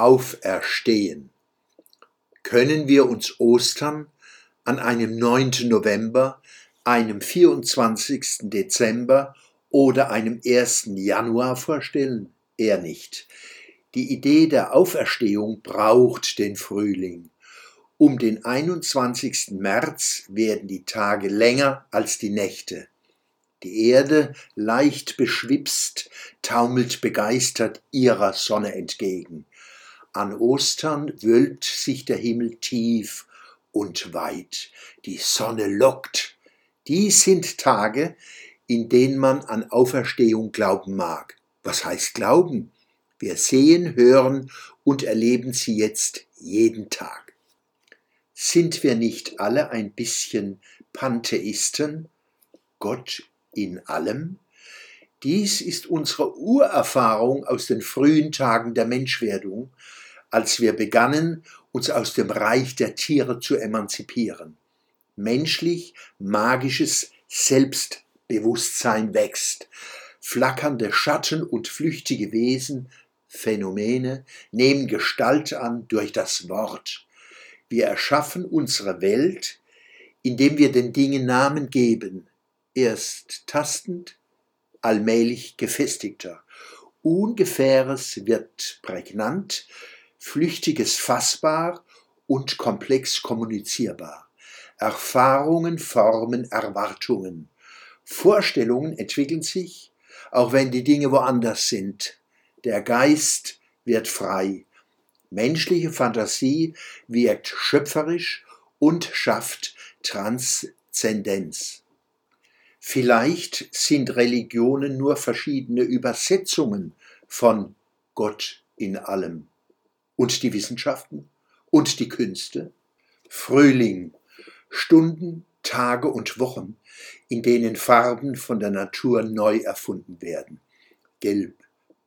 Auferstehen. Können wir uns Ostern an einem 9. November, einem 24. Dezember oder einem 1. Januar vorstellen? Eher nicht. Die Idee der Auferstehung braucht den Frühling. Um den 21. März werden die Tage länger als die Nächte. Die Erde, leicht beschwipst, taumelt begeistert ihrer Sonne entgegen. An Ostern wölbt sich der Himmel tief und weit. Die Sonne lockt. Dies sind Tage, in denen man an Auferstehung glauben mag. Was heißt glauben? Wir sehen, hören und erleben sie jetzt jeden Tag. Sind wir nicht alle ein bisschen Pantheisten? Gott in allem? Dies ist unsere Urerfahrung aus den frühen Tagen der Menschwerdung, als wir begannen, uns aus dem Reich der Tiere zu emanzipieren. Menschlich magisches Selbstbewusstsein wächst, flackernde Schatten und flüchtige Wesen, Phänomene nehmen Gestalt an durch das Wort. Wir erschaffen unsere Welt, indem wir den Dingen Namen geben, erst tastend, allmählich gefestigter. Ungefähres wird prägnant, Flüchtiges fassbar und komplex kommunizierbar. Erfahrungen formen Erwartungen. Vorstellungen entwickeln sich, auch wenn die Dinge woanders sind. Der Geist wird frei. Menschliche Fantasie wirkt schöpferisch und schafft Transzendenz. Vielleicht sind Religionen nur verschiedene Übersetzungen von Gott in allem. Und die Wissenschaften und die Künste? Frühling, Stunden, Tage und Wochen, in denen Farben von der Natur neu erfunden werden. Gelb,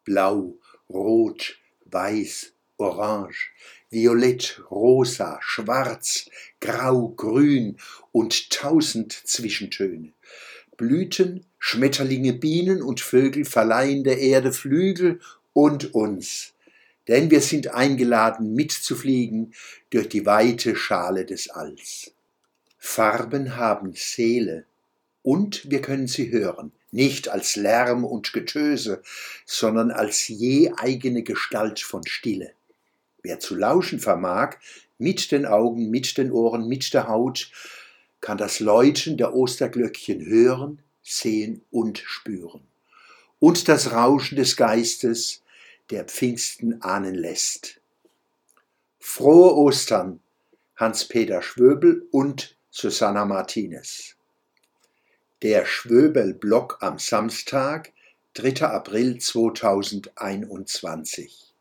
Blau, Rot, Weiß, Orange, Violett, Rosa, Schwarz, Grau, Grün und tausend Zwischentöne. Blüten, Schmetterlinge, Bienen und Vögel verleihen der Erde Flügel und uns, denn wir sind eingeladen mitzufliegen durch die weite Schale des Alls. Farben haben Seele und wir können sie hören, nicht als Lärm und Getöse, sondern als je eigene Gestalt von Stille. Wer zu lauschen vermag, mit den Augen, mit den Ohren, mit der Haut, kann das Läuten der Osterglöckchen hören, sehen und spüren. Und das Rauschen des Geistes, der Pfingsten ahnen lässt. Frohe Ostern, Hans-Peter Schwöbel und Susanna Martinez. Der Schwöbel-Blog am Samstag, 3. April 2021.